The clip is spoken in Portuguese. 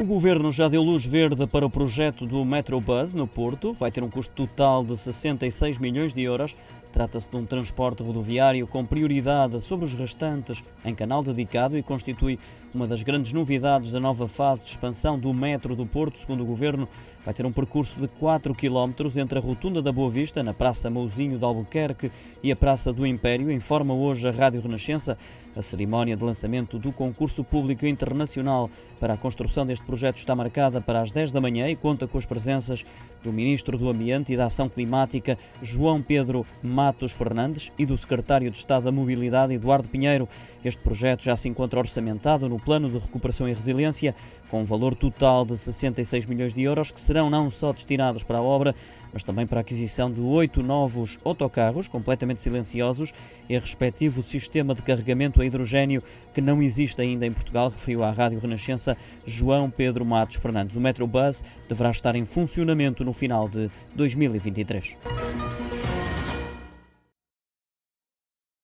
O governo já deu luz verde para o projeto do Metrobus no Porto. Vai ter um custo total de 66 milhões de euros. Trata-se de um transporte rodoviário com prioridade sobre os restantes em canal dedicado e constitui uma das grandes novidades da nova fase de expansão do metro do Porto, segundo o governo. Vai ter um percurso de 4 km entre a Rotunda da Boa Vista, na Praça Mouzinho de Albuquerque, e a Praça do Império, informa hoje a Rádio Renascença. A cerimónia de lançamento do concurso público internacional para a construção deste projeto está marcada para as 10 da manhã e conta com as presenças do Ministro do Ambiente e da Ação Climática, João Pedro Matos Fernandes, e do Secretário de Estado da Mobilidade, Eduardo Pinheiro. Este projeto já se encontra orçamentado no Plano de Recuperação e Resiliência, com um valor total de 66 milhões de euros, que serão não só destinados para a obra, mas também para a aquisição de oito novos autocarros completamente silenciosos e respectivo sistema de carregamento a hidrogênio que não existe ainda em Portugal, referiu à Rádio Renascença João Pedro Matos Fernandes. O Metrobus deverá estar em funcionamento no final de 2023.